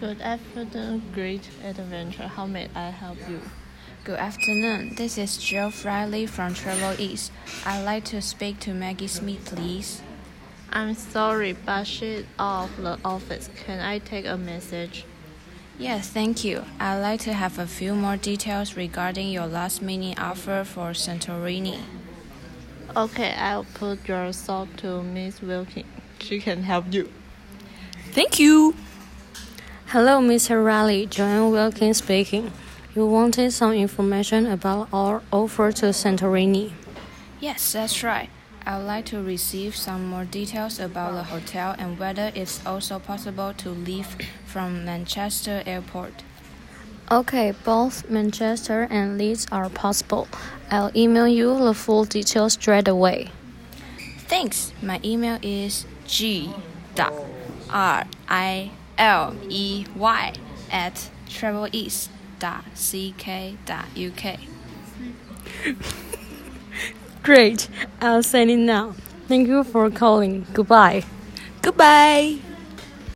Good afternoon, great adventure. How may I help you? Good afternoon. This is Jill Riley from Travel East. I'd like to speak to Maggie Smith, please. I'm sorry, but she's out of the office. Can I take a message? Yes, thank you. I'd like to have a few more details regarding your last minute offer for Santorini. Okay, I'll put your thought to Miss Wilkin. She can help you. Thank you. Hello, Mr. Riley. Joanne Wilkins speaking. You wanted some information about our offer to Santorini. Yes, that's right. I would like to receive some more details about the hotel and whether it's also possible to leave from Manchester Airport. Okay, both Manchester and Leeds are possible. I'll email you the full details straight away. Thanks. My email is g dot r i l e y at traveleast dot uk. Great. I'll send it now. Thank you for calling. Goodbye. Goodbye.